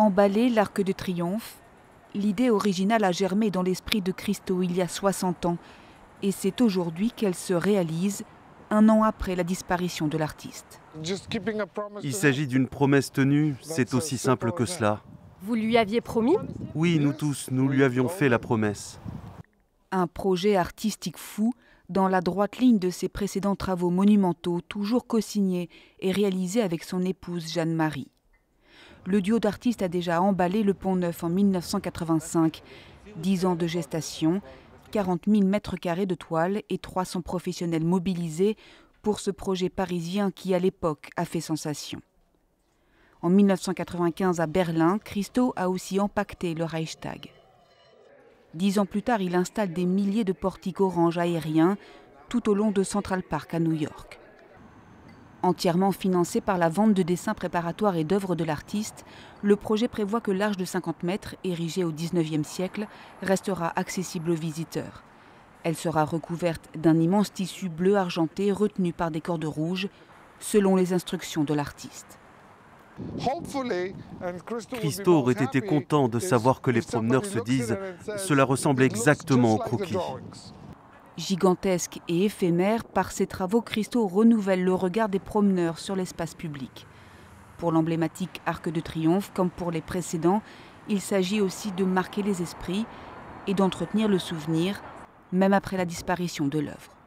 Emballer l'Arc de Triomphe, l'idée originale a germé dans l'esprit de Christo il y a 60 ans, et c'est aujourd'hui qu'elle se réalise, un an après la disparition de l'artiste. Il s'agit d'une promesse tenue, c'est aussi simple que cela. Vous lui aviez promis? Oui, nous tous, nous lui avions fait la promesse. Un projet artistique fou, dans la droite ligne de ses précédents travaux monumentaux, toujours co-signés et réalisés avec son épouse Jeanne-Marie. Le duo d'artistes a déjà emballé le Pont Neuf en 1985. Dix ans de gestation, 40 000 mètres carrés de toile et 300 professionnels mobilisés pour ce projet parisien qui, à l'époque, a fait sensation. En 1995, à Berlin, Christo a aussi empaqueté le Reichstag. Dix ans plus tard, il installe des milliers de portiques orange aériens tout au long de Central Park à New York. Entièrement financé par la vente de dessins préparatoires et d'œuvres de l'artiste, le projet prévoit que l'arche de 50 mètres, érigée au XIXe siècle, restera accessible aux visiteurs. Elle sera recouverte d'un immense tissu bleu argenté retenu par des cordes rouges, selon les instructions de l'artiste. Christo aurait été content de savoir que les promeneurs se disent ⁇ Cela ressemble exactement au croquis ⁇ Gigantesque et éphémère, par ses travaux, Christo renouvelle le regard des promeneurs sur l'espace public. Pour l'emblématique Arc de Triomphe, comme pour les précédents, il s'agit aussi de marquer les esprits et d'entretenir le souvenir, même après la disparition de l'œuvre.